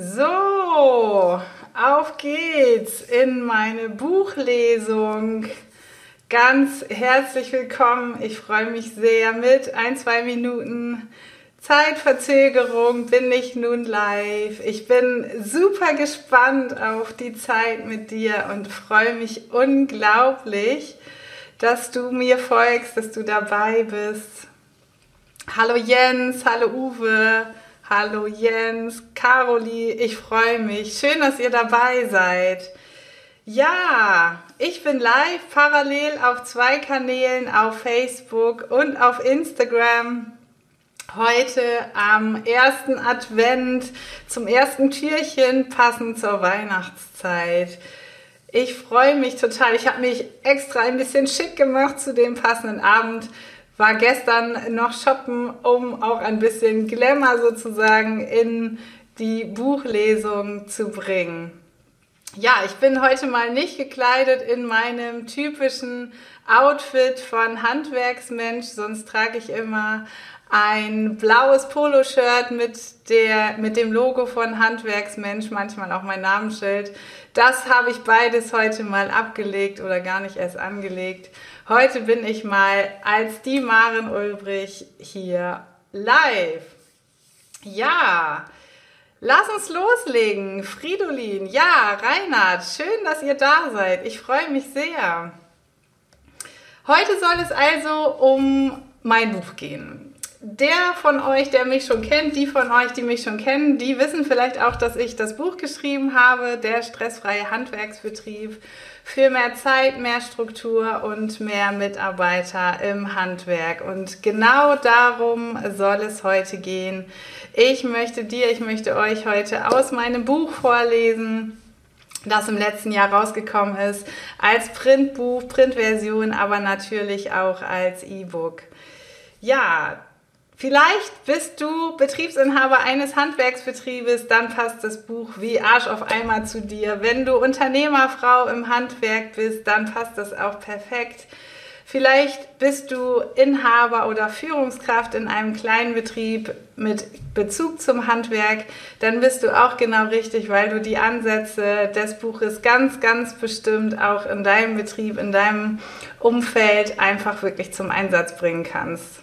So, auf geht's in meine Buchlesung. Ganz herzlich willkommen. Ich freue mich sehr. Mit ein, zwei Minuten Zeitverzögerung bin ich nun live. Ich bin super gespannt auf die Zeit mit dir und freue mich unglaublich, dass du mir folgst, dass du dabei bist. Hallo Jens, hallo Uwe. Hallo Jens, Caroli, ich freue mich. Schön, dass ihr dabei seid. Ja, ich bin live parallel auf zwei Kanälen, auf Facebook und auf Instagram. Heute am ersten Advent zum ersten Türchen passend zur Weihnachtszeit. Ich freue mich total. Ich habe mich extra ein bisschen schick gemacht zu dem passenden Abend war gestern noch shoppen, um auch ein bisschen Glamour sozusagen in die Buchlesung zu bringen. Ja, ich bin heute mal nicht gekleidet in meinem typischen Outfit von Handwerksmensch, sonst trage ich immer ein blaues Poloshirt mit der mit dem Logo von Handwerksmensch, manchmal auch mein Namensschild. Das habe ich beides heute mal abgelegt oder gar nicht erst angelegt Heute bin ich mal als die Maren Ulbrich hier live. Ja, lass uns loslegen. Fridolin, ja, Reinhard, schön, dass ihr da seid. Ich freue mich sehr. Heute soll es also um mein Buch gehen. Der von euch, der mich schon kennt, die von euch, die mich schon kennen, die wissen vielleicht auch, dass ich das Buch geschrieben habe, der stressfreie Handwerksbetrieb für mehr Zeit, mehr Struktur und mehr Mitarbeiter im Handwerk. Und genau darum soll es heute gehen. Ich möchte dir, ich möchte euch heute aus meinem Buch vorlesen das im letzten Jahr rausgekommen ist, als Printbuch, Printversion, aber natürlich auch als E-Book. Ja, Vielleicht bist du Betriebsinhaber eines Handwerksbetriebes, dann passt das Buch wie Arsch auf Eimer zu dir. Wenn du Unternehmerfrau im Handwerk bist, dann passt das auch perfekt. Vielleicht bist du Inhaber oder Führungskraft in einem kleinen Betrieb mit Bezug zum Handwerk, dann bist du auch genau richtig, weil du die Ansätze des Buches ganz, ganz bestimmt auch in deinem Betrieb, in deinem Umfeld einfach wirklich zum Einsatz bringen kannst.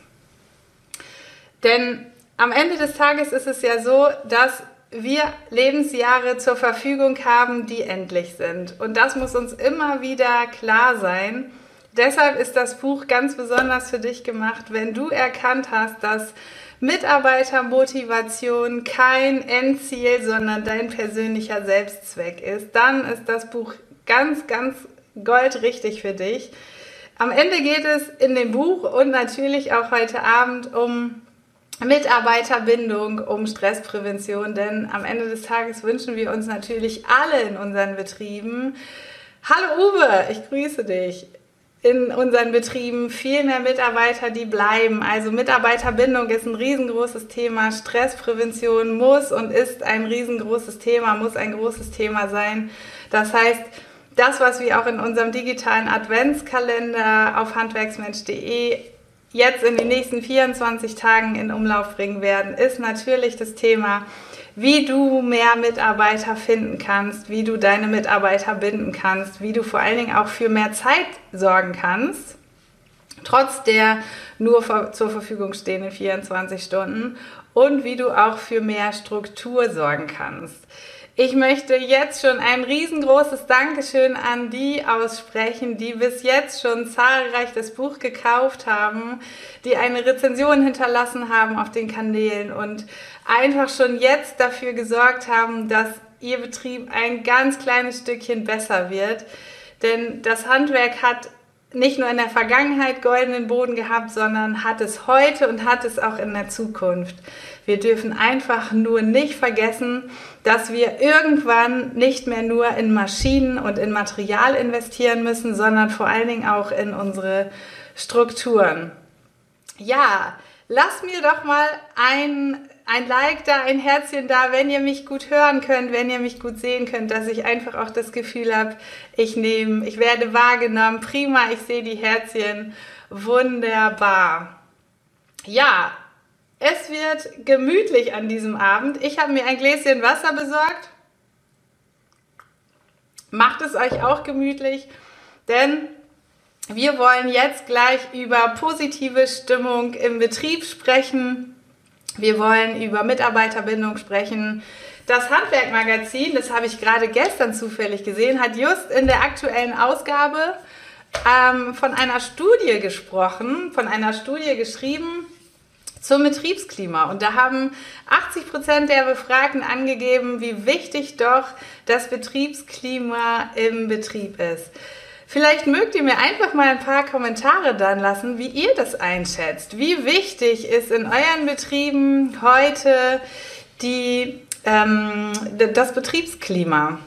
Denn am Ende des Tages ist es ja so, dass wir Lebensjahre zur Verfügung haben, die endlich sind. Und das muss uns immer wieder klar sein. Deshalb ist das Buch ganz besonders für dich gemacht, wenn du erkannt hast, dass Mitarbeitermotivation kein Endziel, sondern dein persönlicher Selbstzweck ist. Dann ist das Buch ganz, ganz goldrichtig für dich. Am Ende geht es in dem Buch und natürlich auch heute Abend um Mitarbeiterbindung, um Stressprävention, denn am Ende des Tages wünschen wir uns natürlich alle in unseren Betrieben. Hallo Uwe, ich grüße dich. In unseren Betrieben viel mehr Mitarbeiter, die bleiben. Also Mitarbeiterbindung ist ein riesengroßes Thema. Stressprävention muss und ist ein riesengroßes Thema, muss ein großes Thema sein. Das heißt, das, was wir auch in unserem digitalen Adventskalender auf handwerksmensch.de jetzt in den nächsten 24 Tagen in Umlauf bringen werden, ist natürlich das Thema, wie du mehr Mitarbeiter finden kannst, wie du deine Mitarbeiter binden kannst, wie du vor allen Dingen auch für mehr Zeit sorgen kannst, trotz der nur zur Verfügung stehenden 24 Stunden und wie du auch für mehr Struktur sorgen kannst. Ich möchte jetzt schon ein riesengroßes Dankeschön an die aussprechen, die bis jetzt schon zahlreich das Buch gekauft haben, die eine Rezension hinterlassen haben auf den Kanälen und einfach schon jetzt dafür gesorgt haben, dass ihr Betrieb ein ganz kleines Stückchen besser wird. Denn das Handwerk hat nicht nur in der Vergangenheit goldenen Boden gehabt, sondern hat es heute und hat es auch in der Zukunft. Wir dürfen einfach nur nicht vergessen, dass wir irgendwann nicht mehr nur in Maschinen und in Material investieren müssen, sondern vor allen Dingen auch in unsere Strukturen. Ja, lasst mir doch mal ein, ein Like da, ein Herzchen da, wenn ihr mich gut hören könnt, wenn ihr mich gut sehen könnt, dass ich einfach auch das Gefühl habe, ich nehme, ich werde wahrgenommen. Prima, ich sehe die Herzchen. Wunderbar. Ja, Es wird gemütlich an diesem Abend. Ich habe mir ein Gläschen Wasser besorgt. Macht es euch auch gemütlich, denn wir wollen jetzt gleich über positive Stimmung im Betrieb sprechen. Wir wollen über Mitarbeiterbindung sprechen. Das Handwerkmagazin, das habe ich gerade gestern zufällig gesehen, hat just in der aktuellen Ausgabe ähm, von einer Studie gesprochen, von einer Studie geschrieben zum Betriebsklima. Und da haben 80 Prozent der Befragten angegeben, wie wichtig doch das Betriebsklima im Betrieb ist. Vielleicht mögt ihr mir einfach mal ein paar Kommentare dann lassen, wie ihr das einschätzt. Wie wichtig ist in euren Betrieben heute die, ähm, das Betriebsklima?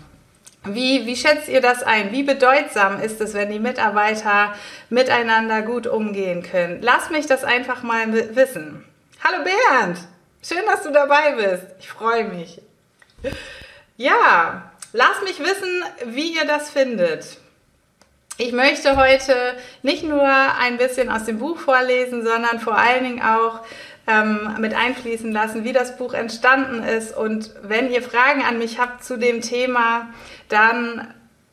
Wie, wie schätzt ihr das ein? Wie bedeutsam ist es, wenn die Mitarbeiter miteinander gut umgehen können? Lass mich das einfach mal wissen. Hallo Bernd, schön, dass du dabei bist. Ich freue mich. Ja, lass mich wissen, wie ihr das findet. Ich möchte heute nicht nur ein bisschen aus dem Buch vorlesen, sondern vor allen Dingen auch ähm, mit einfließen lassen, wie das Buch entstanden ist. Und wenn ihr Fragen an mich habt zu dem Thema, dann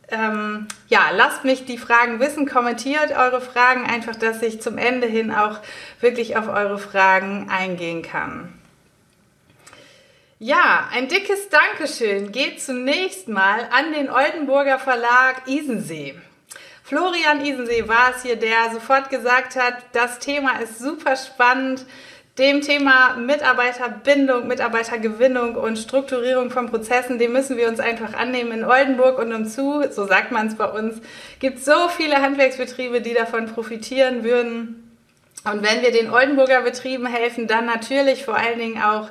ähm, ja, lasst mich die Fragen wissen, kommentiert eure Fragen einfach, dass ich zum Ende hin auch wirklich auf eure Fragen eingehen kann. Ja, ein dickes Dankeschön geht zunächst mal an den Oldenburger Verlag Isensee. Florian Isensee war es hier, der sofort gesagt hat, das Thema ist super spannend. Dem Thema Mitarbeiterbindung, Mitarbeitergewinnung und Strukturierung von Prozessen, dem müssen wir uns einfach annehmen. In Oldenburg und umzu, so sagt man es bei uns, gibt es so viele Handwerksbetriebe, die davon profitieren würden. Und wenn wir den Oldenburger Betrieben helfen, dann natürlich vor allen Dingen auch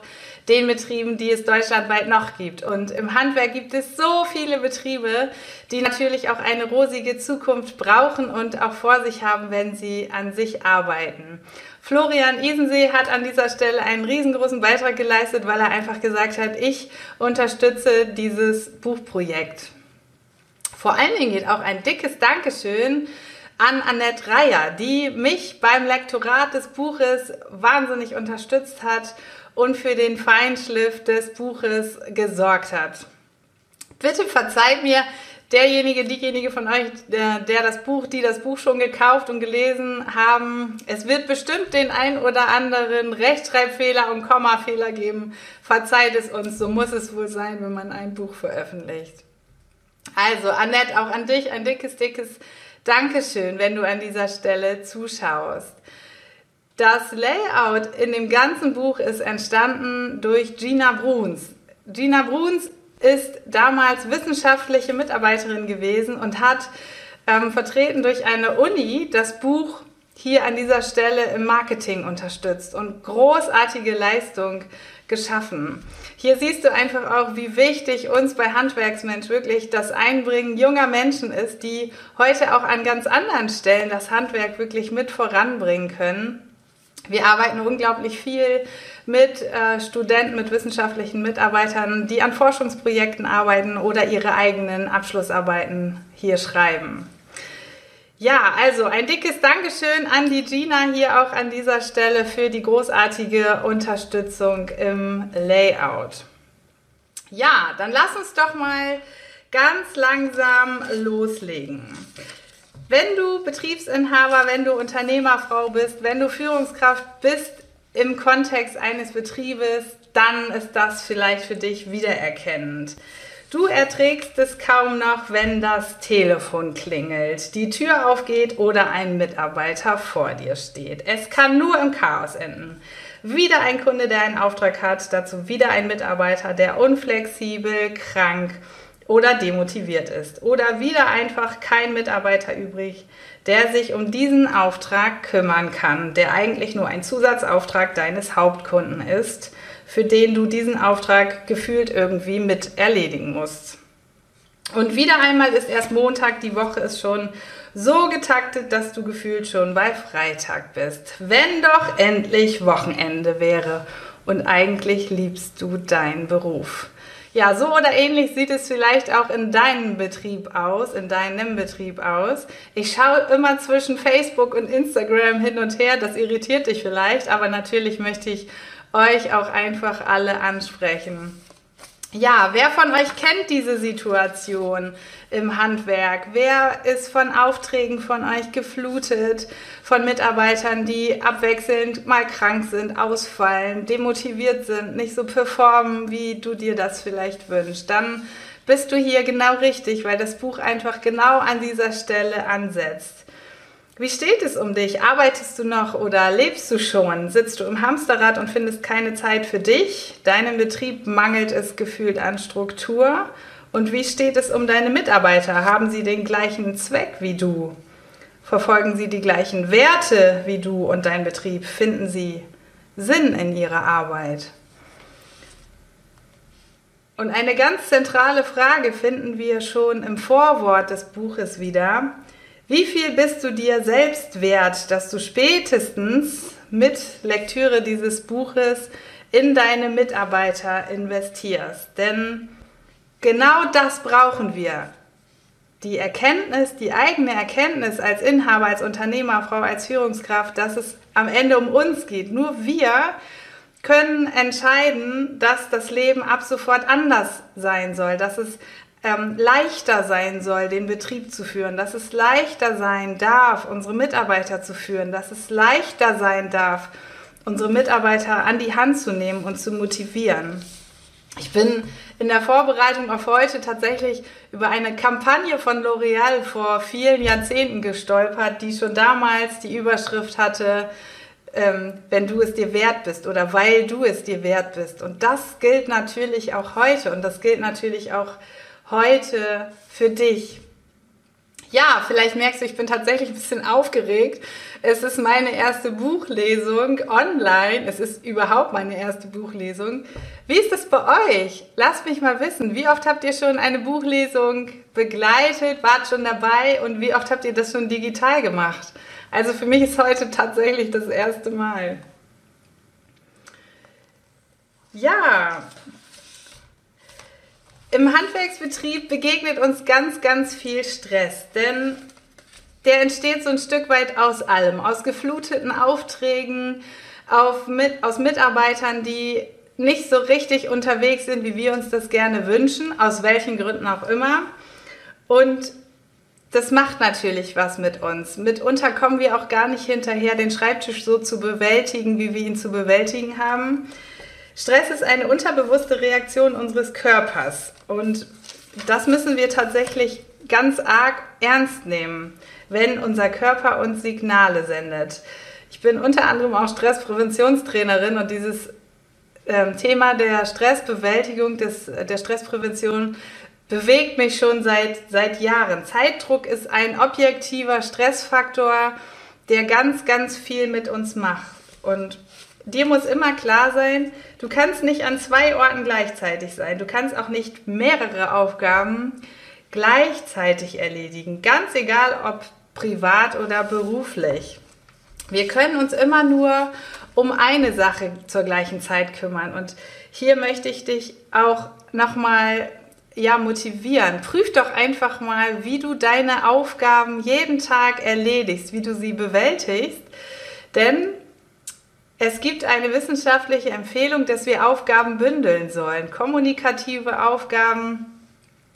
den Betrieben, die es deutschlandweit noch gibt. Und im Handwerk gibt es so viele Betriebe, die natürlich auch eine rosige Zukunft brauchen und auch vor sich haben, wenn sie an sich arbeiten. Florian Isensee hat an dieser Stelle einen riesengroßen Beitrag geleistet, weil er einfach gesagt hat, ich unterstütze dieses Buchprojekt. Vor allen Dingen geht auch ein dickes Dankeschön an Annette Reier, die mich beim Lektorat des Buches wahnsinnig unterstützt hat und für den Feinschliff des Buches gesorgt hat. Bitte verzeiht mir, derjenige, diejenige von euch, der, der, das Buch, die das Buch schon gekauft und gelesen haben, es wird bestimmt den ein oder anderen Rechtschreibfehler und Kommafehler geben. Verzeiht es uns, so muss es wohl sein, wenn man ein Buch veröffentlicht. Also, Annette, auch an dich ein dickes, dickes Dankeschön, wenn du an dieser Stelle zuschaust. Das Layout in dem ganzen Buch ist entstanden durch Gina Bruns. Gina Bruns ist damals wissenschaftliche Mitarbeiterin gewesen und hat ähm, vertreten durch eine Uni das Buch hier an dieser Stelle im Marketing unterstützt und großartige Leistung geschaffen. Hier siehst du einfach auch, wie wichtig uns bei Handwerksmensch wirklich das Einbringen junger Menschen ist, die heute auch an ganz anderen Stellen das Handwerk wirklich mit voranbringen können. Wir arbeiten unglaublich viel mit äh, Studenten, mit wissenschaftlichen Mitarbeitern, die an Forschungsprojekten arbeiten oder ihre eigenen Abschlussarbeiten hier schreiben. Ja, also ein dickes Dankeschön an die Gina hier auch an dieser Stelle für die großartige Unterstützung im Layout. Ja, dann lass uns doch mal ganz langsam loslegen. Wenn du Betriebsinhaber, wenn du Unternehmerfrau bist, wenn du Führungskraft bist im Kontext eines Betriebes, dann ist das vielleicht für dich wiedererkennend. Du erträgst es kaum noch, wenn das Telefon klingelt, die Tür aufgeht oder ein Mitarbeiter vor dir steht. Es kann nur im Chaos enden. Wieder ein Kunde, der einen Auftrag hat, dazu wieder ein Mitarbeiter, der unflexibel, krank oder demotiviert ist. Oder wieder einfach kein Mitarbeiter übrig, der sich um diesen Auftrag kümmern kann, der eigentlich nur ein Zusatzauftrag deines Hauptkunden ist, für den du diesen Auftrag gefühlt irgendwie mit erledigen musst. Und wieder einmal ist erst Montag, die Woche ist schon so getaktet, dass du gefühlt schon bei Freitag bist. Wenn doch endlich Wochenende wäre und eigentlich liebst du deinen Beruf. Ja, so oder ähnlich sieht es vielleicht auch in deinem Betrieb aus, in deinem Betrieb aus. Ich schaue immer zwischen Facebook und Instagram hin und her, das irritiert dich vielleicht, aber natürlich möchte ich euch auch einfach alle ansprechen. Ja, wer von euch kennt diese Situation im Handwerk? Wer ist von Aufträgen von euch geflutet? Von Mitarbeitern, die abwechselnd mal krank sind, ausfallen, demotiviert sind, nicht so performen, wie du dir das vielleicht wünschst? Dann bist du hier genau richtig, weil das Buch einfach genau an dieser Stelle ansetzt. Wie steht es um dich? Arbeitest du noch oder lebst du schon? Sitzt du im Hamsterrad und findest keine Zeit für dich? Deinem Betrieb mangelt es gefühlt an Struktur. Und wie steht es um deine Mitarbeiter? Haben sie den gleichen Zweck wie du? Verfolgen sie die gleichen Werte wie du und dein Betrieb? Finden sie Sinn in ihrer Arbeit? Und eine ganz zentrale Frage finden wir schon im Vorwort des Buches wieder. Wie viel bist du dir selbst wert, dass du spätestens mit Lektüre dieses Buches in deine Mitarbeiter investierst? Denn genau das brauchen wir. Die Erkenntnis, die eigene Erkenntnis als Inhaber, als Unternehmerfrau, als Führungskraft, dass es am Ende um uns geht. Nur wir können entscheiden, dass das Leben ab sofort anders sein soll, dass es ähm, leichter sein soll, den Betrieb zu führen, dass es leichter sein darf, unsere Mitarbeiter zu führen, dass es leichter sein darf, unsere Mitarbeiter an die Hand zu nehmen und zu motivieren. Ich bin in der Vorbereitung auf heute tatsächlich über eine Kampagne von L'Oreal vor vielen Jahrzehnten gestolpert, die schon damals die Überschrift hatte, ähm, wenn du es dir wert bist oder weil du es dir wert bist. Und das gilt natürlich auch heute und das gilt natürlich auch heute für dich? Ja, vielleicht merkst du, ich bin tatsächlich ein bisschen aufgeregt. Es ist meine erste Buchlesung online. Es ist überhaupt meine erste Buchlesung. Wie ist das bei euch? Lasst mich mal wissen. Wie oft habt ihr schon eine Buchlesung begleitet, wart schon dabei und wie oft habt ihr das schon digital gemacht? Also für mich ist heute tatsächlich das erste Mal. Ja, im Handwerksbetrieb begegnet uns ganz, ganz viel Stress, denn der entsteht so ein Stück weit aus allem, aus gefluteten Aufträgen, auf, mit, aus Mitarbeitern, die nicht so richtig unterwegs sind, wie wir uns das gerne wünschen, aus welchen Gründen auch immer. Und das macht natürlich was mit uns. Mitunter kommen wir auch gar nicht hinterher, den Schreibtisch so zu bewältigen, wie wir ihn zu bewältigen haben. Stress ist eine unterbewusste Reaktion unseres Körpers und das müssen wir tatsächlich ganz arg ernst nehmen, wenn unser Körper uns Signale sendet. Ich bin unter anderem auch Stresspräventionstrainerin und dieses ähm, Thema der Stressbewältigung, des, der Stressprävention bewegt mich schon seit, seit Jahren. Zeitdruck ist ein objektiver Stressfaktor, der ganz, ganz viel mit uns macht. Und dir muss immer klar sein, du kannst nicht an zwei Orten gleichzeitig sein. Du kannst auch nicht mehrere Aufgaben gleichzeitig erledigen. Ganz egal, ob privat oder beruflich. Wir können uns immer nur um eine Sache zur gleichen Zeit kümmern. Und hier möchte ich dich auch nochmal ja, motivieren. Prüf doch einfach mal, wie du deine Aufgaben jeden Tag erledigst, wie du sie bewältigst. Denn es gibt eine wissenschaftliche Empfehlung, dass wir Aufgaben bündeln sollen. Kommunikative Aufgaben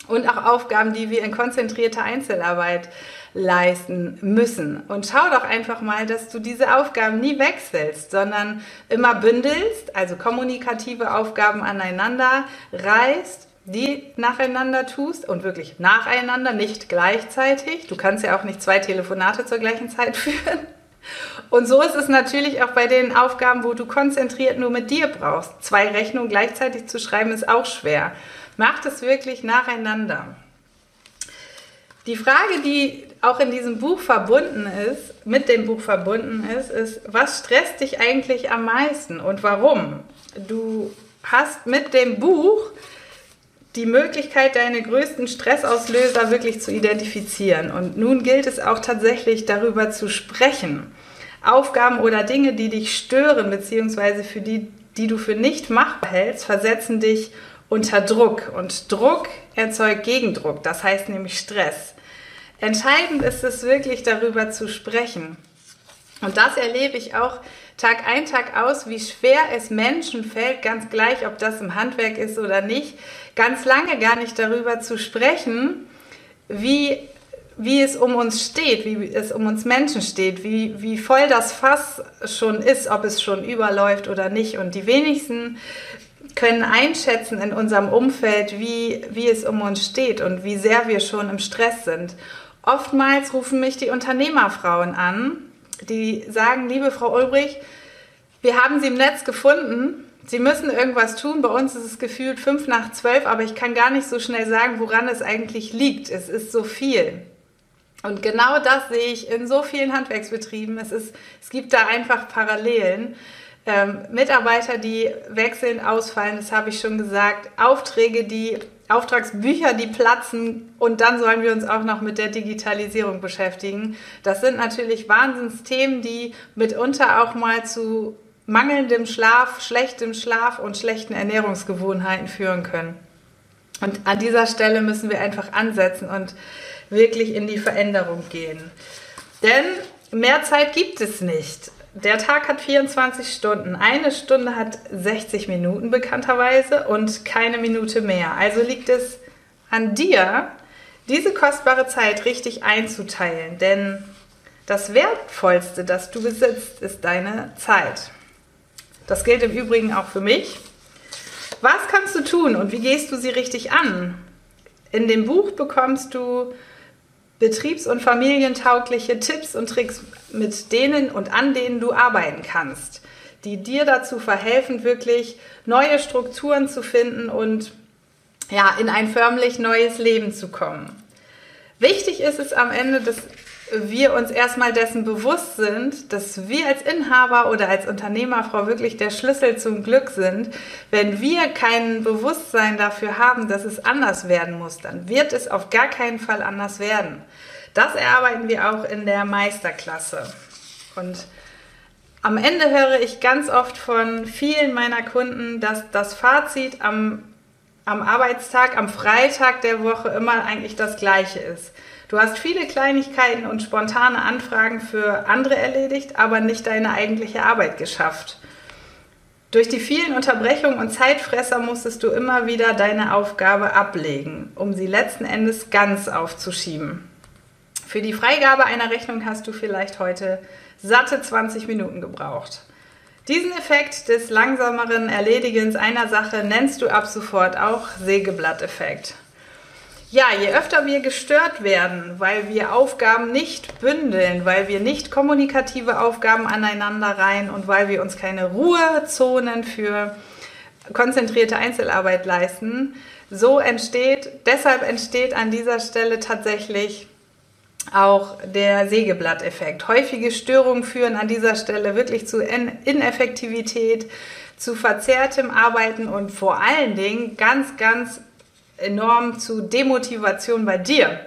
und auch Aufgaben, die wir in konzentrierter Einzelarbeit leisten müssen. Und schau doch einfach mal, dass du diese Aufgaben nie wechselst, sondern immer bündelst, also kommunikative Aufgaben aneinander reißt die nacheinander tust und wirklich nacheinander, nicht gleichzeitig. Du kannst ja auch nicht zwei Telefonate zur gleichen Zeit führen. Und so ist es natürlich auch bei den Aufgaben, wo du konzentriert nur mit dir brauchst. Zwei Rechnungen gleichzeitig zu schreiben ist auch schwer. Mach das wirklich nacheinander. Die Frage, die auch in diesem Buch verbunden ist, mit dem Buch verbunden ist, ist, was stresst dich eigentlich am meisten und warum? Du hast mit dem Buch die Möglichkeit, deine größten Stressauslöser wirklich zu identifizieren. Und nun gilt es auch tatsächlich darüber zu sprechen. Aufgaben oder Dinge, die dich stören, beziehungsweise für die, die du für nicht machbar hältst, versetzen dich unter Druck. Und Druck erzeugt Gegendruck, das heißt nämlich Stress. Entscheidend ist es wirklich darüber zu sprechen. Und das erlebe ich auch Tag ein, Tag aus, wie schwer es Menschen fällt, ganz gleich, ob das im Handwerk ist oder nicht, ganz lange gar nicht darüber zu sprechen, wie, wie es um uns steht, wie es um uns Menschen steht, wie, wie voll das Fass schon ist, ob es schon überläuft oder nicht. Und die wenigsten können einschätzen in unserem Umfeld, wie, wie es um uns steht und wie sehr wir schon im Stress sind. Oftmals rufen mich die Unternehmerfrauen an die sagen, liebe Frau Ulbrich, wir haben Sie im Netz gefunden. Sie müssen irgendwas tun. Bei uns ist es gefühlt fünf nach zwölf, aber ich kann gar nicht so schnell sagen, woran es eigentlich liegt. Es ist so viel. Und genau das sehe ich in so vielen Handwerksbetrieben. Es, ist, es gibt da einfach Parallelen. Ähm, Mitarbeiter, die wechseln, ausfallen, das habe ich schon gesagt. Aufträge, die Auftragsbücher, die platzen und dann sollen wir uns auch noch mit der Digitalisierung beschäftigen. Das sind natürlich Wahnsinnsthemen, die mitunter auch mal zu mangelndem Schlaf, schlechtem Schlaf und schlechten Ernährungsgewohnheiten führen können. Und an dieser Stelle müssen wir einfach ansetzen und wirklich in die Veränderung gehen. Denn mehr Zeit gibt es nicht. Der Tag hat 24 Stunden. Eine Stunde hat 60 Minuten bekannterweise und keine Minute mehr. Also liegt es an dir, diese kostbare Zeit richtig einzuteilen. Denn das Wertvollste, das du besitzt, ist deine Zeit. Das gilt im Übrigen auch für mich. Was kannst du tun und wie gehst du sie richtig an? In dem Buch bekommst du betriebs- und familientaugliche Tipps und Tricks, mit denen und an denen du arbeiten kannst, die dir dazu verhelfen, wirklich neue Strukturen zu finden und ja, in ein förmlich neues Leben zu kommen. Wichtig ist es am Ende, dass wir uns erstmal dessen bewusst sind, dass wir als Inhaber oder als Unternehmerfrau wirklich der Schlüssel zum Glück sind. Wenn wir kein Bewusstsein dafür haben, dass es anders werden muss, dann wird es auf gar keinen Fall anders werden. Das erarbeiten wir auch in der Meisterklasse. Und am Ende höre ich ganz oft von vielen meiner Kunden, dass das Fazit am, am Arbeitstag, am Freitag der Woche immer eigentlich das gleiche ist. Du hast viele Kleinigkeiten und spontane Anfragen für andere erledigt, aber nicht deine eigentliche Arbeit geschafft. Durch die vielen Unterbrechungen und Zeitfresser musstest du immer wieder deine Aufgabe ablegen, um sie letzten Endes ganz aufzuschieben. Für die Freigabe einer Rechnung hast du vielleicht heute satte 20 Minuten gebraucht. Diesen Effekt des langsameren Erledigens einer Sache nennst du ab sofort auch Sägeblatteffekt. Ja, je öfter wir gestört werden, weil wir Aufgaben nicht bündeln, weil wir nicht kommunikative Aufgaben aneinander rein und weil wir uns keine Ruhezonen für konzentrierte Einzelarbeit leisten, so entsteht, deshalb entsteht an dieser Stelle tatsächlich auch der Sägeblatteffekt. Häufige Störungen führen an dieser Stelle wirklich zu Ineffektivität, zu verzerrtem Arbeiten und vor allen Dingen ganz, ganz enorm zu Demotivation bei dir,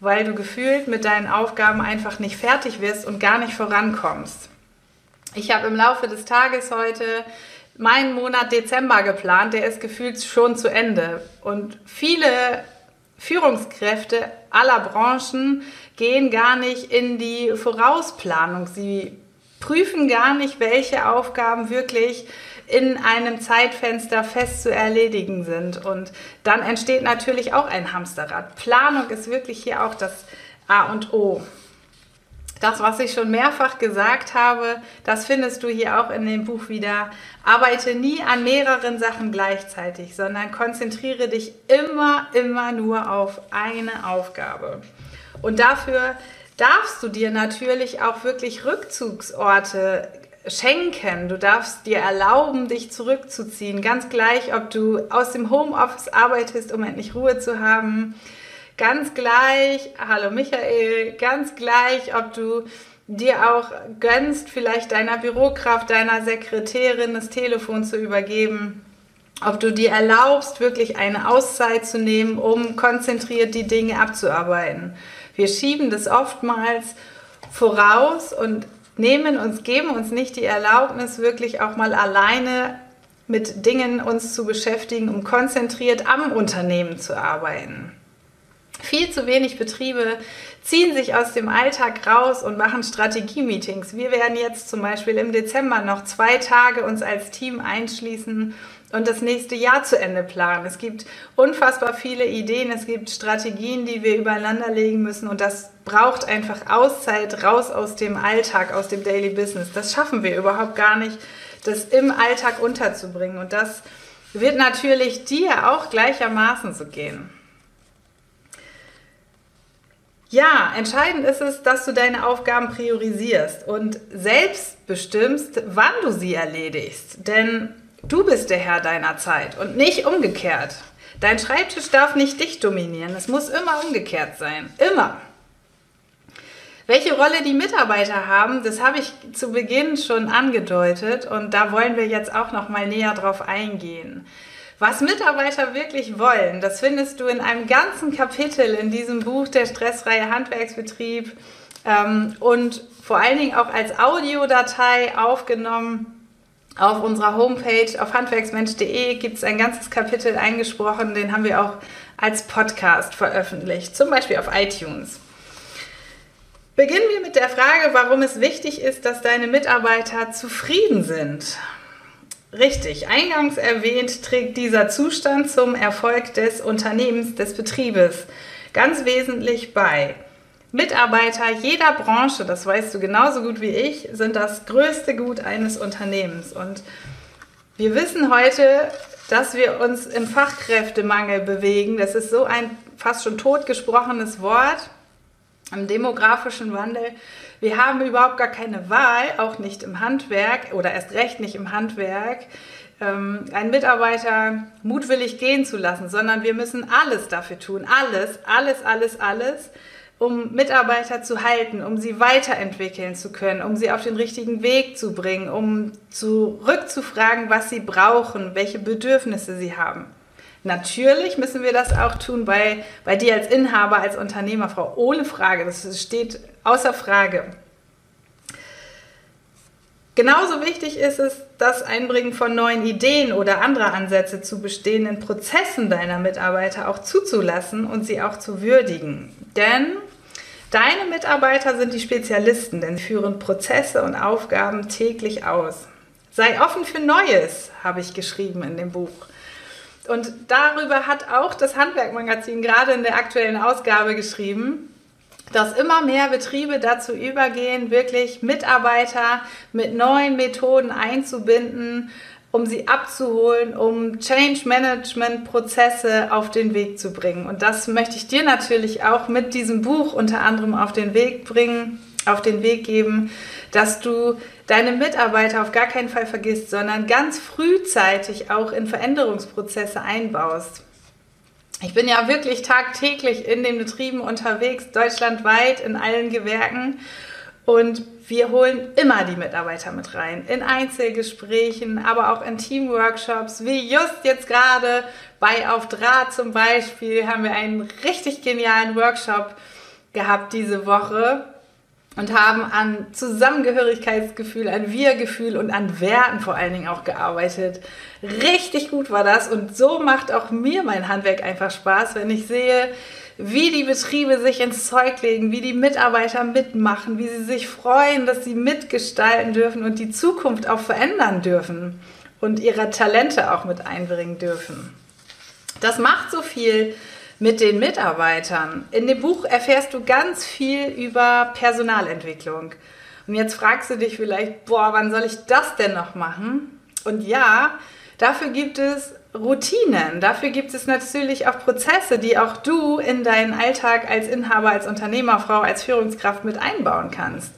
weil du gefühlt mit deinen Aufgaben einfach nicht fertig wirst und gar nicht vorankommst. Ich habe im Laufe des Tages heute meinen Monat Dezember geplant, der ist gefühlt schon zu Ende. Und viele Führungskräfte aller Branchen gehen gar nicht in die Vorausplanung. Sie prüfen gar nicht, welche Aufgaben wirklich in einem Zeitfenster fest zu erledigen sind. Und dann entsteht natürlich auch ein Hamsterrad. Planung ist wirklich hier auch das A und O. Das, was ich schon mehrfach gesagt habe, das findest du hier auch in dem Buch wieder. Arbeite nie an mehreren Sachen gleichzeitig, sondern konzentriere dich immer, immer nur auf eine Aufgabe. Und dafür darfst du dir natürlich auch wirklich Rückzugsorte schenken. Du darfst dir erlauben, dich zurückzuziehen. Ganz gleich, ob du aus dem Homeoffice arbeitest, um endlich Ruhe zu haben. Ganz gleich, hallo Michael, ganz gleich, ob du dir auch gönnst, vielleicht deiner Bürokraft, deiner Sekretärin das Telefon zu übergeben. Ob du dir erlaubst, wirklich eine Auszeit zu nehmen, um konzentriert die Dinge abzuarbeiten. Wir schieben das oftmals voraus und nehmen uns, geben uns nicht die Erlaubnis, wirklich auch mal alleine mit Dingen uns zu beschäftigen, um konzentriert am Unternehmen zu arbeiten. Viel zu wenig Betriebe ziehen sich aus dem Alltag raus und machen Strategie-Meetings. Wir werden jetzt zum Beispiel im Dezember noch zwei Tage uns als Team einschließen und das nächste Jahr zu Ende planen. Es gibt unfassbar viele Ideen, es gibt Strategien, die wir übereinander legen müssen und das braucht einfach Auszeit raus aus dem Alltag, aus dem Daily Business. Das schaffen wir überhaupt gar nicht, das im Alltag unterzubringen und das wird natürlich dir auch gleichermaßen so gehen. Ja, entscheidend ist es, dass du deine Aufgaben priorisierst und selbst bestimmst, wann du sie erledigst. Denn du bist der Herr deiner Zeit und nicht umgekehrt. Dein Schreibtisch darf nicht dich dominieren. Es muss immer umgekehrt sein. Immer. Welche Rolle die Mitarbeiter haben, das habe ich zu Beginn schon angedeutet und da wollen wir jetzt auch noch mal näher drauf eingehen. Was Mitarbeiter wirklich wollen, das findest du in einem ganzen Kapitel in diesem Buch Der stressfreie Handwerksbetrieb ähm, und vor allen Dingen auch als Audiodatei aufgenommen. Auf unserer Homepage auf handwerksmensch.de gibt es ein ganzes Kapitel eingesprochen, den haben wir auch als Podcast veröffentlicht, zum Beispiel auf iTunes. Beginnen wir mit der Frage, warum es wichtig ist, dass deine Mitarbeiter zufrieden sind. Richtig, eingangs erwähnt trägt dieser Zustand zum Erfolg des Unternehmens, des Betriebes ganz wesentlich bei. Mitarbeiter jeder Branche, das weißt du genauso gut wie ich, sind das größte Gut eines Unternehmens. Und wir wissen heute, dass wir uns im Fachkräftemangel bewegen. Das ist so ein fast schon totgesprochenes Wort im demografischen Wandel. Wir haben überhaupt gar keine Wahl, auch nicht im Handwerk oder erst recht nicht im Handwerk, ähm, einen Mitarbeiter mutwillig gehen zu lassen, sondern wir müssen alles dafür tun, alles, alles, alles, alles, um Mitarbeiter zu halten, um sie weiterentwickeln zu können, um sie auf den richtigen Weg zu bringen, um zurückzufragen, was sie brauchen, welche Bedürfnisse sie haben. Natürlich müssen wir das auch tun bei, bei dir als Inhaber, als Unternehmerfrau, ohne Frage. Das steht außer Frage. Genauso wichtig ist es, das Einbringen von neuen Ideen oder anderer Ansätze zu bestehenden Prozessen deiner Mitarbeiter auch zuzulassen und sie auch zu würdigen. Denn deine Mitarbeiter sind die Spezialisten, denn sie führen Prozesse und Aufgaben täglich aus. Sei offen für Neues, habe ich geschrieben in dem Buch. Und darüber hat auch das Handwerkmagazin gerade in der aktuellen Ausgabe geschrieben, dass immer mehr Betriebe dazu übergehen, wirklich Mitarbeiter mit neuen Methoden einzubinden, um sie abzuholen, um Change Management Prozesse auf den Weg zu bringen. Und das möchte ich dir natürlich auch mit diesem Buch unter anderem auf den Weg bringen, auf den Weg geben, dass du deine Mitarbeiter auf gar keinen Fall vergisst, sondern ganz frühzeitig auch in Veränderungsprozesse einbaust. Ich bin ja wirklich tagtäglich in den Betrieben unterwegs, deutschlandweit in allen Gewerken. Und wir holen immer die Mitarbeiter mit rein. In Einzelgesprächen, aber auch in Teamworkshops, wie just jetzt gerade bei Auf Draht zum Beispiel, haben wir einen richtig genialen Workshop gehabt diese Woche und haben an Zusammengehörigkeitsgefühl, an Wir-Gefühl und an Werten vor allen Dingen auch gearbeitet. Richtig gut war das und so macht auch mir mein Handwerk einfach Spaß, wenn ich sehe, wie die Betriebe sich ins Zeug legen, wie die Mitarbeiter mitmachen, wie sie sich freuen, dass sie mitgestalten dürfen und die Zukunft auch verändern dürfen und ihre Talente auch mit einbringen dürfen. Das macht so viel mit den Mitarbeitern. In dem Buch erfährst du ganz viel über Personalentwicklung. Und jetzt fragst du dich vielleicht, boah, wann soll ich das denn noch machen? Und ja, dafür gibt es Routinen. Dafür gibt es natürlich auch Prozesse, die auch du in deinen Alltag als Inhaber, als Unternehmerfrau, als Führungskraft mit einbauen kannst.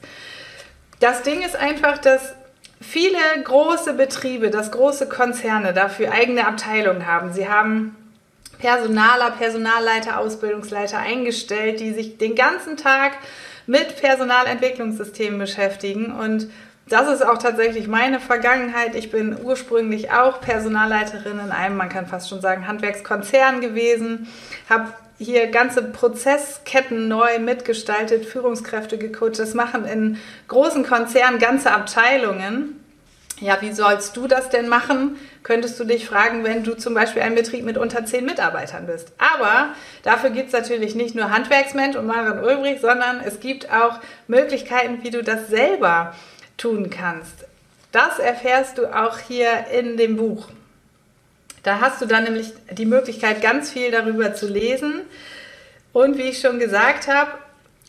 Das Ding ist einfach, dass viele große Betriebe, dass große Konzerne dafür eigene Abteilungen haben. Sie haben Personaler, Personalleiter, Ausbildungsleiter eingestellt, die sich den ganzen Tag mit Personalentwicklungssystemen beschäftigen. Und das ist auch tatsächlich meine Vergangenheit. Ich bin ursprünglich auch Personalleiterin in einem, man kann fast schon sagen, Handwerkskonzern gewesen, habe hier ganze Prozessketten neu mitgestaltet, Führungskräfte gecoacht. Das machen in großen Konzernen ganze Abteilungen. Ja, wie sollst du das denn machen, könntest du dich fragen, wenn du zum Beispiel ein Betrieb mit unter zehn Mitarbeitern bist. Aber dafür gibt es natürlich nicht nur Handwerksmensch und Maren Ulbrich, sondern es gibt auch Möglichkeiten, wie du das selber tun kannst. Das erfährst du auch hier in dem Buch. Da hast du dann nämlich die Möglichkeit, ganz viel darüber zu lesen. Und wie ich schon gesagt habe,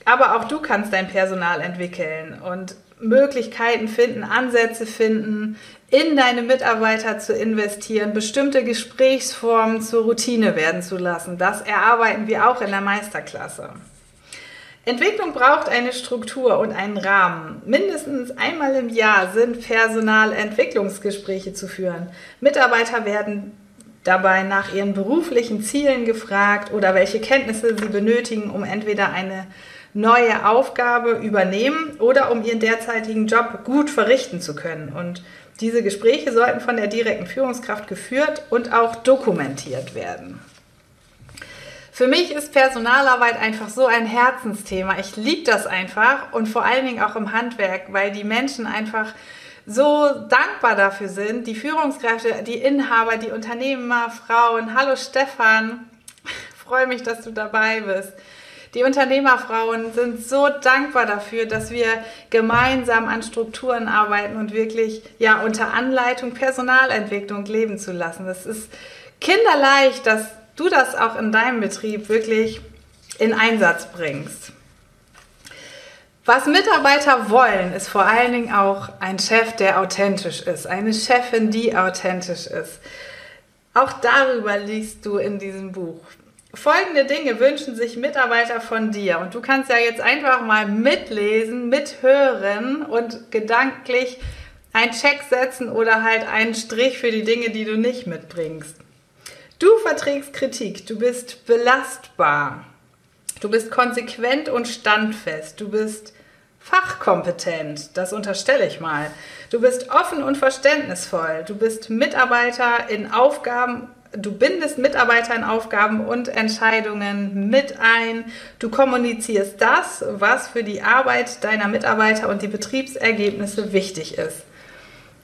aber auch du kannst dein Personal entwickeln und Möglichkeiten finden, Ansätze finden, in deine Mitarbeiter zu investieren, bestimmte Gesprächsformen zur Routine werden zu lassen. Das erarbeiten wir auch in der Meisterklasse. Entwicklung braucht eine Struktur und einen Rahmen. Mindestens einmal im Jahr sind Personalentwicklungsgespräche zu führen. Mitarbeiter werden dabei nach ihren beruflichen Zielen gefragt oder welche Kenntnisse sie benötigen, um entweder eine neue Aufgabe übernehmen oder um ihren derzeitigen Job gut verrichten zu können. Und diese Gespräche sollten von der direkten Führungskraft geführt und auch dokumentiert werden. Für mich ist Personalarbeit einfach so ein Herzensthema. Ich liebe das einfach und vor allen Dingen auch im Handwerk, weil die Menschen einfach so dankbar dafür sind. Die Führungskräfte, die Inhaber, die Unternehmer, Frauen. Hallo Stefan, freue mich, dass du dabei bist. Die Unternehmerfrauen sind so dankbar dafür, dass wir gemeinsam an Strukturen arbeiten und wirklich ja unter Anleitung Personalentwicklung leben zu lassen. Das ist kinderleicht, dass du das auch in deinem Betrieb wirklich in Einsatz bringst. Was Mitarbeiter wollen, ist vor allen Dingen auch ein Chef, der authentisch ist, eine Chefin, die authentisch ist. Auch darüber liest du in diesem Buch. Folgende Dinge wünschen sich Mitarbeiter von dir. Und du kannst ja jetzt einfach mal mitlesen, mithören und gedanklich einen Check setzen oder halt einen Strich für die Dinge, die du nicht mitbringst. Du verträgst Kritik, du bist belastbar, du bist konsequent und standfest, du bist fachkompetent, das unterstelle ich mal. Du bist offen und verständnisvoll, du bist Mitarbeiter in Aufgaben Du bindest Mitarbeiter in Aufgaben und Entscheidungen mit ein. Du kommunizierst das, was für die Arbeit deiner Mitarbeiter und die Betriebsergebnisse wichtig ist.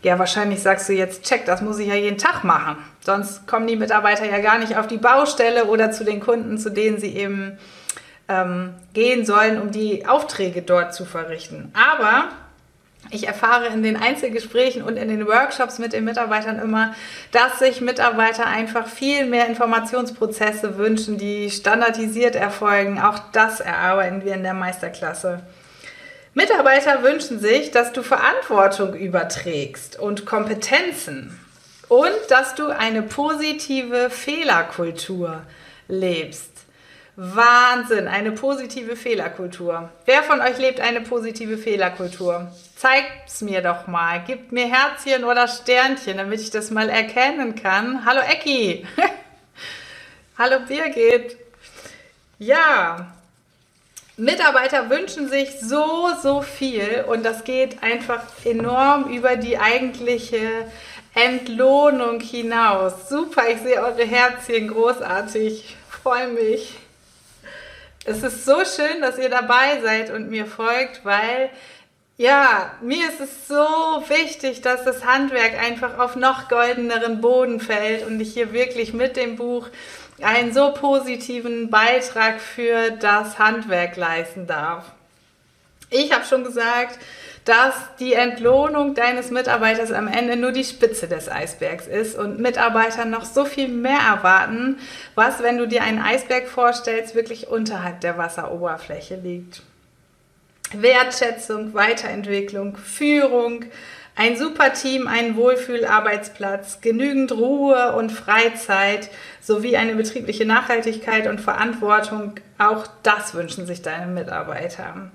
Ja, wahrscheinlich sagst du jetzt, check, das muss ich ja jeden Tag machen. Sonst kommen die Mitarbeiter ja gar nicht auf die Baustelle oder zu den Kunden, zu denen sie eben ähm, gehen sollen, um die Aufträge dort zu verrichten. Aber ich erfahre in den Einzelgesprächen und in den Workshops mit den Mitarbeitern immer, dass sich Mitarbeiter einfach viel mehr Informationsprozesse wünschen, die standardisiert erfolgen. Auch das erarbeiten wir in der Meisterklasse. Mitarbeiter wünschen sich, dass du Verantwortung überträgst und Kompetenzen und dass du eine positive Fehlerkultur lebst. Wahnsinn, eine positive Fehlerkultur. Wer von euch lebt eine positive Fehlerkultur? Zeigt's mir doch mal. Gebt mir Herzchen oder Sternchen, damit ich das mal erkennen kann. Hallo Ecki. Hallo Birgit. Ja, Mitarbeiter wünschen sich so, so viel und das geht einfach enorm über die eigentliche Entlohnung hinaus. Super, ich sehe eure Herzchen großartig. Freue mich. Es ist so schön, dass ihr dabei seid und mir folgt, weil ja, mir ist es so wichtig, dass das Handwerk einfach auf noch goldeneren Boden fällt und ich hier wirklich mit dem Buch einen so positiven Beitrag für das Handwerk leisten darf. Ich habe schon gesagt, dass die Entlohnung deines Mitarbeiters am Ende nur die Spitze des Eisbergs ist und Mitarbeiter noch so viel mehr erwarten, was, wenn du dir einen Eisberg vorstellst, wirklich unterhalb der Wasseroberfläche liegt. Wertschätzung, Weiterentwicklung, Führung, ein super Team, ein Wohlfühlarbeitsplatz, genügend Ruhe und Freizeit sowie eine betriebliche Nachhaltigkeit und Verantwortung, auch das wünschen sich deine Mitarbeiter.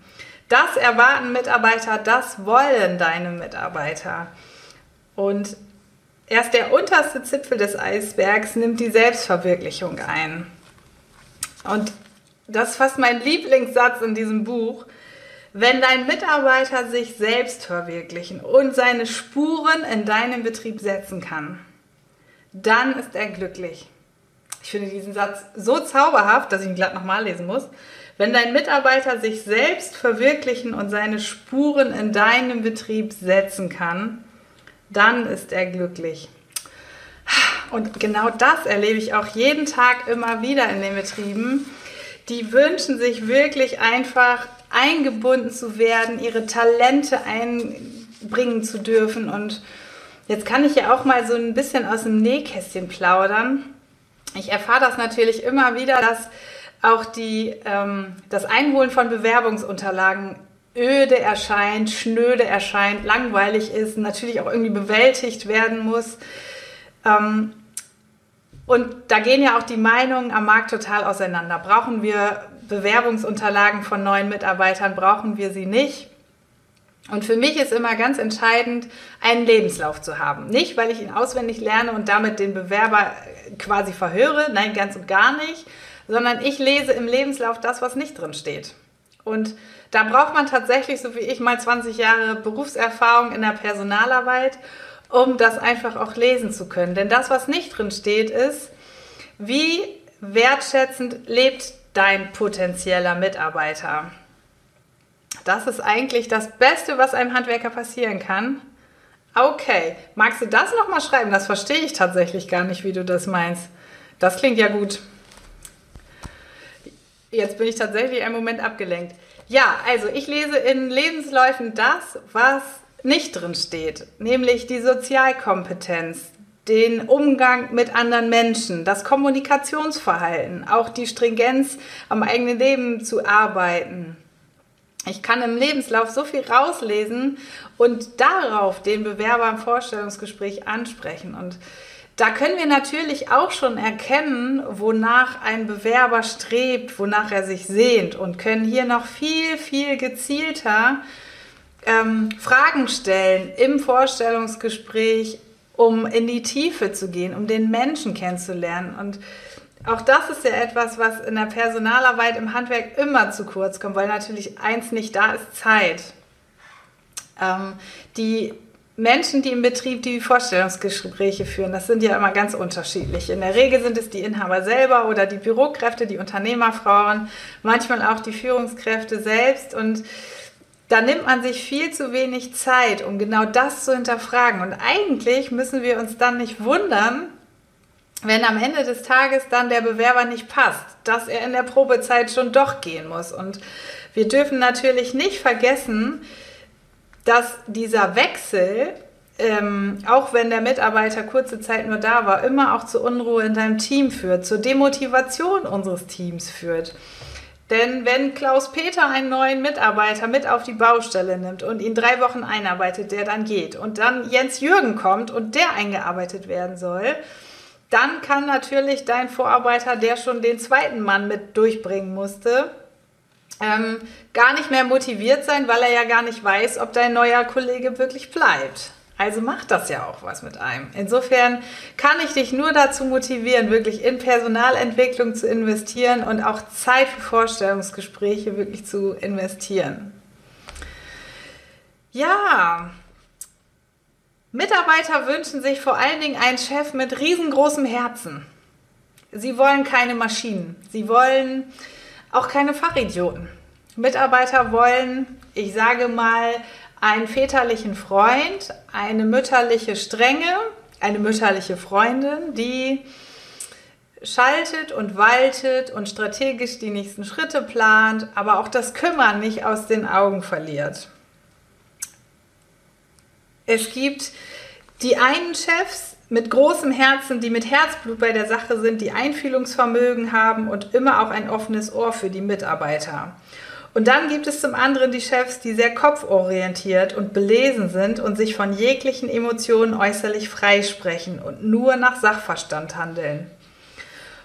Das erwarten Mitarbeiter, das wollen deine Mitarbeiter. Und erst der unterste Zipfel des Eisbergs nimmt die Selbstverwirklichung ein. Und das ist fast mein Lieblingssatz in diesem Buch. Wenn dein Mitarbeiter sich selbst verwirklichen und seine Spuren in deinem Betrieb setzen kann, dann ist er glücklich. Ich finde diesen Satz so zauberhaft, dass ich ihn glatt nochmal lesen muss. Wenn dein Mitarbeiter sich selbst verwirklichen und seine Spuren in deinem Betrieb setzen kann, dann ist er glücklich. und genau das erlebe ich auch jeden Tag immer wieder in den Betrieben, die wünschen sich wirklich einfach eingebunden zu werden, ihre Talente einbringen zu dürfen. Und jetzt kann ich ja auch mal so ein bisschen aus dem Nähkästchen plaudern. Ich erfahre das natürlich immer wieder, dass auch die, ähm, das Einholen von Bewerbungsunterlagen öde erscheint, schnöde erscheint, langweilig ist, natürlich auch irgendwie bewältigt werden muss. Ähm, und da gehen ja auch die Meinungen am Markt total auseinander. Brauchen wir Bewerbungsunterlagen von neuen Mitarbeitern? Brauchen wir sie nicht? Und für mich ist immer ganz entscheidend, einen Lebenslauf zu haben. Nicht, weil ich ihn auswendig lerne und damit den Bewerber quasi verhöre, nein, ganz und gar nicht, sondern ich lese im Lebenslauf das, was nicht drin steht. Und da braucht man tatsächlich, so wie ich, mal 20 Jahre Berufserfahrung in der Personalarbeit, um das einfach auch lesen zu können. Denn das, was nicht drin steht, ist, wie wertschätzend lebt dein potenzieller Mitarbeiter. Das ist eigentlich das Beste, was einem Handwerker passieren kann. Okay, magst du das nochmal schreiben? Das verstehe ich tatsächlich gar nicht, wie du das meinst. Das klingt ja gut. Jetzt bin ich tatsächlich einen Moment abgelenkt. Ja, also ich lese in Lebensläufen das, was nicht drin steht, nämlich die Sozialkompetenz, den Umgang mit anderen Menschen, das Kommunikationsverhalten, auch die Stringenz am eigenen Leben zu arbeiten. Ich kann im Lebenslauf so viel rauslesen und darauf den Bewerber im Vorstellungsgespräch ansprechen. Und da können wir natürlich auch schon erkennen, wonach ein Bewerber strebt, wonach er sich sehnt und können hier noch viel, viel gezielter ähm, Fragen stellen im Vorstellungsgespräch, um in die Tiefe zu gehen, um den Menschen kennenzulernen. Und auch das ist ja etwas, was in der Personalarbeit im Handwerk immer zu kurz kommt, weil natürlich eins nicht da ist, Zeit. Ähm, die Menschen, die im Betrieb die Vorstellungsgespräche führen, das sind ja immer ganz unterschiedlich. In der Regel sind es die Inhaber selber oder die Bürokräfte, die Unternehmerfrauen, manchmal auch die Führungskräfte selbst. Und da nimmt man sich viel zu wenig Zeit, um genau das zu hinterfragen. Und eigentlich müssen wir uns dann nicht wundern, wenn am Ende des Tages dann der Bewerber nicht passt, dass er in der Probezeit schon doch gehen muss. Und wir dürfen natürlich nicht vergessen, dass dieser Wechsel, ähm, auch wenn der Mitarbeiter kurze Zeit nur da war, immer auch zu Unruhe in deinem Team führt, zur Demotivation unseres Teams führt. Denn wenn Klaus Peter einen neuen Mitarbeiter mit auf die Baustelle nimmt und ihn drei Wochen einarbeitet, der dann geht, und dann Jens Jürgen kommt und der eingearbeitet werden soll, dann kann natürlich dein Vorarbeiter, der schon den zweiten Mann mit durchbringen musste, ähm, gar nicht mehr motiviert sein, weil er ja gar nicht weiß, ob dein neuer Kollege wirklich bleibt. Also macht das ja auch was mit einem. Insofern kann ich dich nur dazu motivieren, wirklich in Personalentwicklung zu investieren und auch Zeit für Vorstellungsgespräche wirklich zu investieren. Ja, Mitarbeiter wünschen sich vor allen Dingen einen Chef mit riesengroßem Herzen. Sie wollen keine Maschinen. Sie wollen auch keine Fachidioten. Mitarbeiter wollen, ich sage mal, einen väterlichen Freund, eine mütterliche Strenge, eine mütterliche Freundin, die schaltet und waltet und strategisch die nächsten Schritte plant, aber auch das Kümmern nicht aus den Augen verliert. Es gibt die einen Chefs mit großem Herzen, die mit Herzblut bei der Sache sind, die Einfühlungsvermögen haben und immer auch ein offenes Ohr für die Mitarbeiter. Und dann gibt es zum anderen die Chefs, die sehr kopforientiert und belesen sind und sich von jeglichen Emotionen äußerlich freisprechen und nur nach Sachverstand handeln.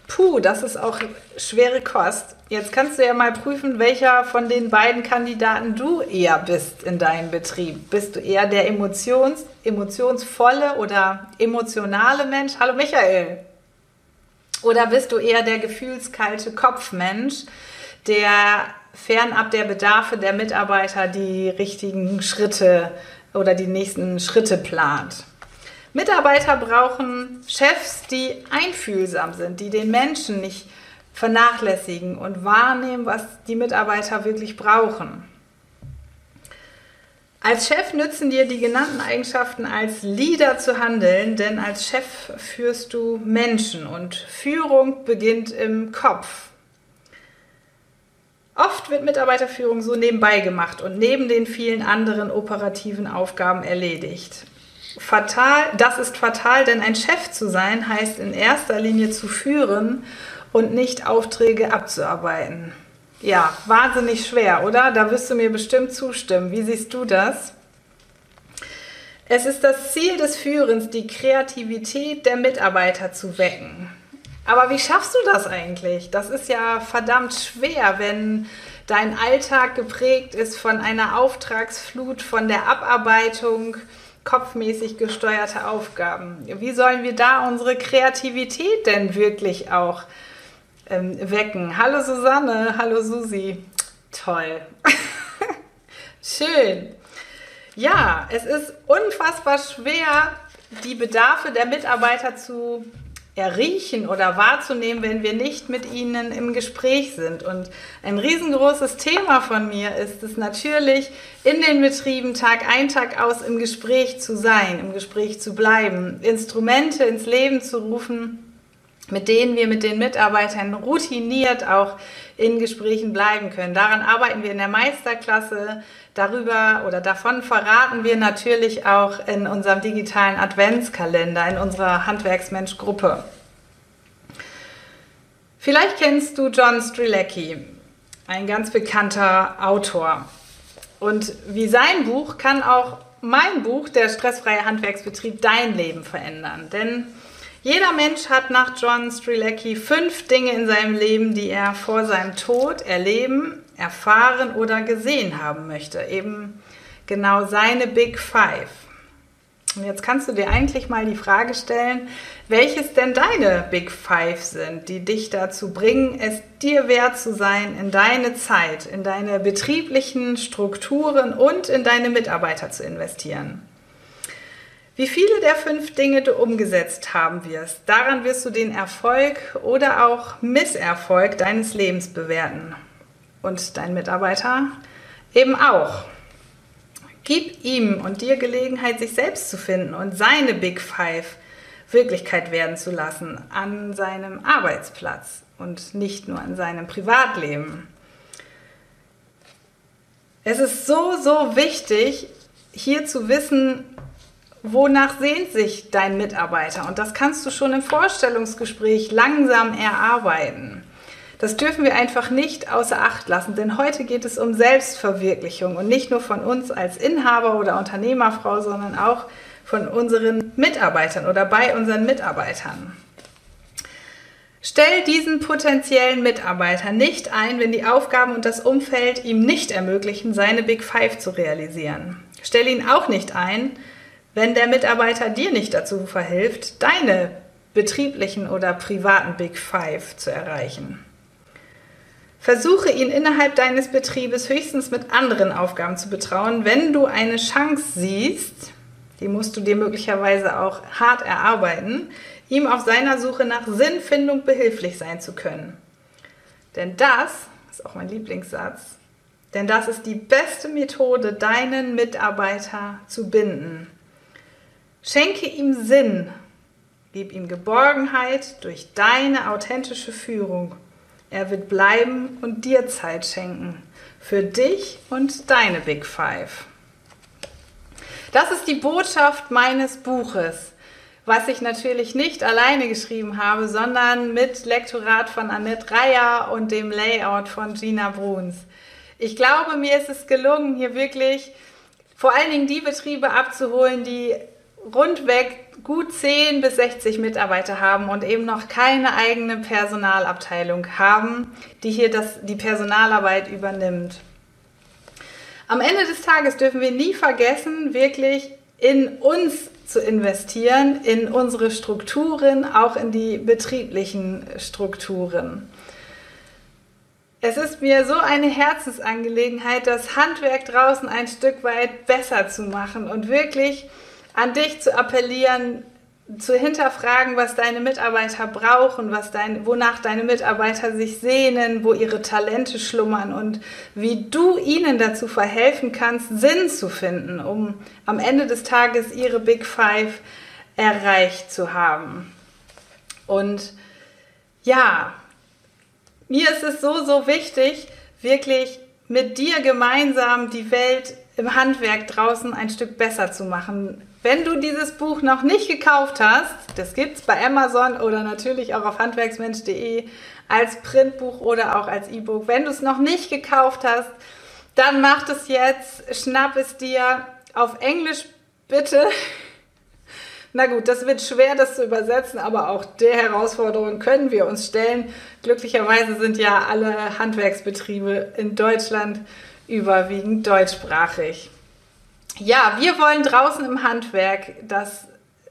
Puh, das ist auch schwere Kost. Jetzt kannst du ja mal prüfen, welcher von den beiden Kandidaten du eher bist in deinem Betrieb. Bist du eher der emotions, emotionsvolle oder emotionale Mensch? Hallo Michael. Oder bist du eher der gefühlskalte Kopfmensch, der fernab der Bedarfe der Mitarbeiter die richtigen Schritte oder die nächsten Schritte plant. Mitarbeiter brauchen Chefs, die einfühlsam sind, die den Menschen nicht vernachlässigen und wahrnehmen, was die Mitarbeiter wirklich brauchen. Als Chef nützen dir die genannten Eigenschaften als Leader zu handeln, denn als Chef führst du Menschen und Führung beginnt im Kopf. Oft wird Mitarbeiterführung so nebenbei gemacht und neben den vielen anderen operativen Aufgaben erledigt. Fatal, das ist fatal, denn ein Chef zu sein heißt in erster Linie zu führen und nicht Aufträge abzuarbeiten. Ja, wahnsinnig schwer, oder? Da wirst du mir bestimmt zustimmen. Wie siehst du das? Es ist das Ziel des Führens, die Kreativität der Mitarbeiter zu wecken. Aber wie schaffst du das eigentlich? Das ist ja verdammt schwer, wenn dein Alltag geprägt ist von einer Auftragsflut, von der Abarbeitung kopfmäßig gesteuerter Aufgaben. Wie sollen wir da unsere Kreativität denn wirklich auch ähm, wecken. Hallo Susanne, hallo Susi. Toll. Schön. Ja, es ist unfassbar schwer, die Bedarfe der Mitarbeiter zu erriechen oder wahrzunehmen, wenn wir nicht mit ihnen im Gespräch sind. Und ein riesengroßes Thema von mir ist es natürlich, in den Betrieben Tag ein, Tag aus im Gespräch zu sein, im Gespräch zu bleiben, Instrumente ins Leben zu rufen, mit denen wir mit den Mitarbeitern routiniert auch in Gesprächen bleiben können. Daran arbeiten wir in der Meisterklasse. Darüber oder davon verraten wir natürlich auch in unserem digitalen Adventskalender, in unserer Handwerksmensch-Gruppe. Vielleicht kennst du John Strilecki, ein ganz bekannter Autor. Und wie sein Buch kann auch mein Buch, der stressfreie Handwerksbetrieb, dein Leben verändern. Denn jeder Mensch hat nach John Strilecki fünf Dinge in seinem Leben, die er vor seinem Tod erleben, erfahren oder gesehen haben möchte. Eben genau seine Big Five. Und jetzt kannst du dir eigentlich mal die Frage stellen, welches denn deine Big Five sind, die dich dazu bringen, es dir wert zu sein, in deine Zeit, in deine betrieblichen Strukturen und in deine Mitarbeiter zu investieren. Wie viele der fünf Dinge du umgesetzt haben wirst, daran wirst du den Erfolg oder auch Misserfolg deines Lebens bewerten. Und dein Mitarbeiter eben auch. Gib ihm und dir Gelegenheit, sich selbst zu finden und seine Big Five Wirklichkeit werden zu lassen an seinem Arbeitsplatz und nicht nur an seinem Privatleben. Es ist so, so wichtig, hier zu wissen, wonach sehnt sich dein Mitarbeiter? Und das kannst du schon im Vorstellungsgespräch langsam erarbeiten. Das dürfen wir einfach nicht außer Acht lassen, denn heute geht es um Selbstverwirklichung und nicht nur von uns als Inhaber oder Unternehmerfrau, sondern auch von unseren Mitarbeitern oder bei unseren Mitarbeitern. Stell diesen potenziellen Mitarbeiter nicht ein, wenn die Aufgaben und das Umfeld ihm nicht ermöglichen, seine Big Five zu realisieren. Stell ihn auch nicht ein, wenn der Mitarbeiter dir nicht dazu verhilft, deine betrieblichen oder privaten Big Five zu erreichen. Versuche ihn innerhalb deines Betriebes höchstens mit anderen Aufgaben zu betrauen, wenn du eine Chance siehst, die musst du dir möglicherweise auch hart erarbeiten, ihm auf seiner Suche nach Sinnfindung behilflich sein zu können. Denn das ist auch mein Lieblingssatz. Denn das ist die beste Methode, deinen Mitarbeiter zu binden. Schenke ihm Sinn, gib ihm Geborgenheit durch deine authentische Führung. Er wird bleiben und dir Zeit schenken. Für dich und deine Big Five. Das ist die Botschaft meines Buches, was ich natürlich nicht alleine geschrieben habe, sondern mit Lektorat von Annette Reyer und dem Layout von Gina Bruns. Ich glaube, mir ist es gelungen, hier wirklich vor allen Dingen die Betriebe abzuholen, die rundweg gut 10 bis 60 Mitarbeiter haben und eben noch keine eigene Personalabteilung haben, die hier das, die Personalarbeit übernimmt. Am Ende des Tages dürfen wir nie vergessen, wirklich in uns zu investieren, in unsere Strukturen, auch in die betrieblichen Strukturen. Es ist mir so eine Herzensangelegenheit, das Handwerk draußen ein Stück weit besser zu machen und wirklich an dich zu appellieren, zu hinterfragen, was deine Mitarbeiter brauchen, was dein, wonach deine Mitarbeiter sich sehnen, wo ihre Talente schlummern und wie du ihnen dazu verhelfen kannst, Sinn zu finden, um am Ende des Tages ihre Big Five erreicht zu haben. Und ja, mir ist es so, so wichtig, wirklich mit dir gemeinsam die Welt im Handwerk draußen ein Stück besser zu machen. Wenn du dieses Buch noch nicht gekauft hast, das gibt es bei Amazon oder natürlich auch auf handwerksmensch.de als Printbuch oder auch als E-Book. Wenn du es noch nicht gekauft hast, dann mach es jetzt, schnapp es dir auf Englisch bitte. Na gut, das wird schwer, das zu übersetzen, aber auch der Herausforderung können wir uns stellen. Glücklicherweise sind ja alle Handwerksbetriebe in Deutschland überwiegend deutschsprachig. Ja, wir wollen draußen im Handwerk das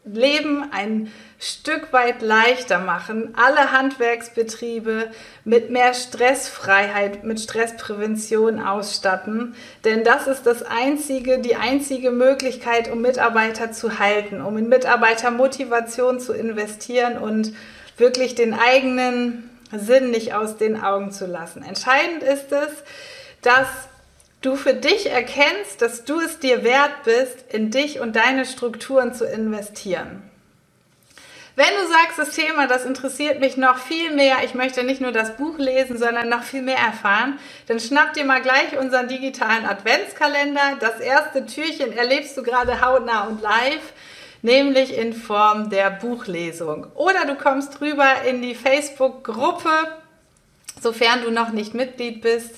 Leben ein Stück weit leichter machen, alle Handwerksbetriebe mit mehr Stressfreiheit, mit Stressprävention ausstatten, denn das ist das einzige, die einzige Möglichkeit, um Mitarbeiter zu halten, um in Mitarbeitermotivation zu investieren und wirklich den eigenen Sinn nicht aus den Augen zu lassen. Entscheidend ist es, dass du für dich erkennst, dass du es dir wert bist, in dich und deine Strukturen zu investieren. Wenn du sagst, das Thema, das interessiert mich noch viel mehr, ich möchte nicht nur das Buch lesen, sondern noch viel mehr erfahren, dann schnapp dir mal gleich unseren digitalen Adventskalender. Das erste Türchen erlebst du gerade hautnah und live, nämlich in Form der Buchlesung. Oder du kommst rüber in die Facebook-Gruppe, sofern du noch nicht Mitglied bist.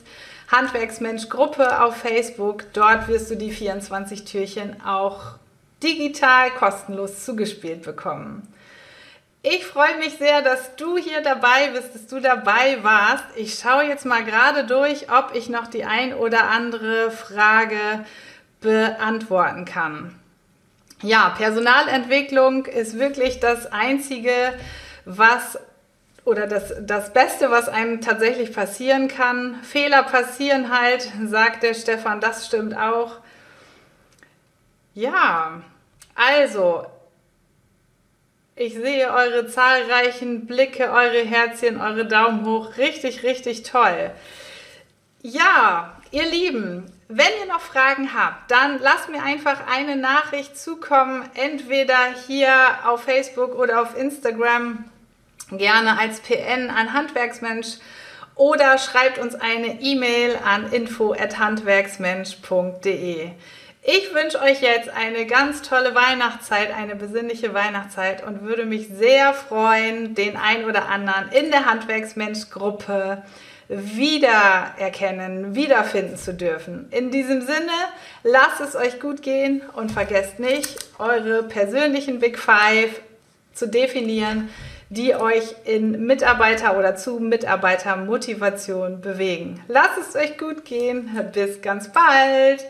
Handwerksmensch Gruppe auf Facebook. Dort wirst du die 24 Türchen auch digital kostenlos zugespielt bekommen. Ich freue mich sehr, dass du hier dabei bist, dass du dabei warst. Ich schaue jetzt mal gerade durch, ob ich noch die ein oder andere Frage beantworten kann. Ja, Personalentwicklung ist wirklich das Einzige, was oder das, das Beste, was einem tatsächlich passieren kann. Fehler passieren halt, sagt der Stefan, das stimmt auch. Ja, also, ich sehe eure zahlreichen Blicke, eure Herzchen, eure Daumen hoch. Richtig, richtig toll. Ja, ihr Lieben, wenn ihr noch Fragen habt, dann lasst mir einfach eine Nachricht zukommen, entweder hier auf Facebook oder auf Instagram gerne als PN an Handwerksmensch oder schreibt uns eine E-Mail an info@handwerksmensch.de. Ich wünsche euch jetzt eine ganz tolle Weihnachtszeit, eine besinnliche Weihnachtszeit und würde mich sehr freuen, den ein oder anderen in der Handwerksmensch-Gruppe wiedererkennen, wiederfinden zu dürfen. In diesem Sinne, lasst es euch gut gehen und vergesst nicht, eure persönlichen Big Five zu definieren die euch in Mitarbeiter oder zu Mitarbeitermotivation bewegen. Lasst es euch gut gehen. Bis ganz bald.